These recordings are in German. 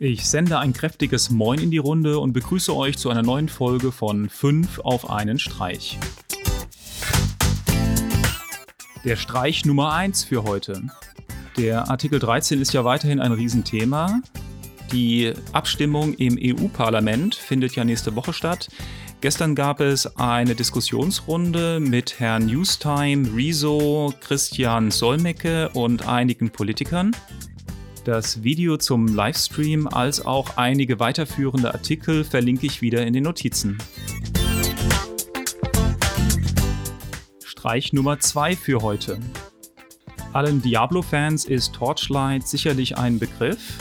Ich sende ein kräftiges Moin in die Runde und begrüße euch zu einer neuen Folge von 5 auf einen Streich. Der Streich Nummer 1 für heute. Der Artikel 13 ist ja weiterhin ein Riesenthema. Die Abstimmung im EU-Parlament findet ja nächste Woche statt. Gestern gab es eine Diskussionsrunde mit Herrn Newstime, Rezo, Christian Solmecke und einigen Politikern. Das Video zum Livestream als auch einige weiterführende Artikel verlinke ich wieder in den Notizen. Streich Nummer 2 für heute. Allen Diablo-Fans ist Torchlight sicherlich ein Begriff.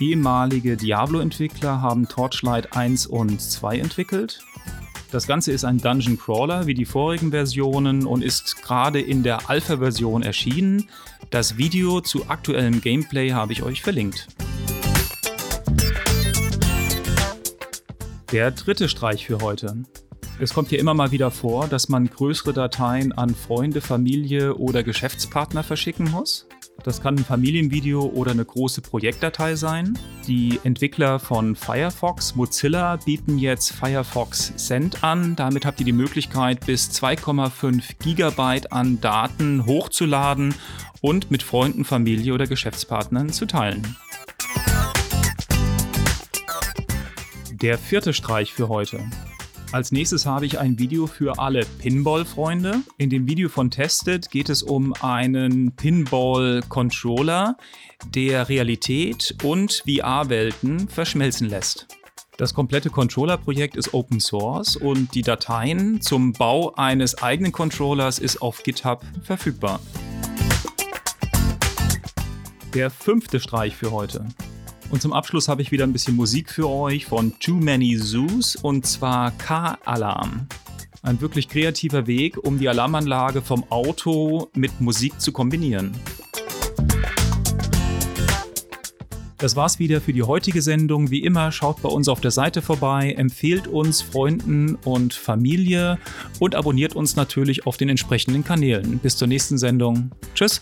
Ehemalige Diablo-Entwickler haben Torchlight 1 und 2 entwickelt. Das Ganze ist ein Dungeon Crawler wie die vorigen Versionen und ist gerade in der Alpha-Version erschienen. Das Video zu aktuellem Gameplay habe ich euch verlinkt. Der dritte Streich für heute. Es kommt hier immer mal wieder vor, dass man größere Dateien an Freunde, Familie oder Geschäftspartner verschicken muss. Das kann ein Familienvideo oder eine große Projektdatei sein. Die Entwickler von Firefox, Mozilla, bieten jetzt Firefox Send an. Damit habt ihr die Möglichkeit, bis 2,5 Gigabyte an Daten hochzuladen und mit Freunden, Familie oder Geschäftspartnern zu teilen. Der vierte Streich für heute. Als nächstes habe ich ein Video für alle Pinball-Freunde. In dem Video von Tested geht es um einen Pinball-Controller, der Realität und VR-Welten verschmelzen lässt. Das komplette Controller-Projekt ist Open Source und die Dateien zum Bau eines eigenen Controllers ist auf GitHub verfügbar. Der fünfte Streich für heute. Und zum Abschluss habe ich wieder ein bisschen Musik für euch von Too Many Zoos und zwar K-Alarm. Ein wirklich kreativer Weg, um die Alarmanlage vom Auto mit Musik zu kombinieren. Das war's wieder für die heutige Sendung. Wie immer, schaut bei uns auf der Seite vorbei, empfehlt uns Freunden und Familie und abonniert uns natürlich auf den entsprechenden Kanälen. Bis zur nächsten Sendung. Tschüss!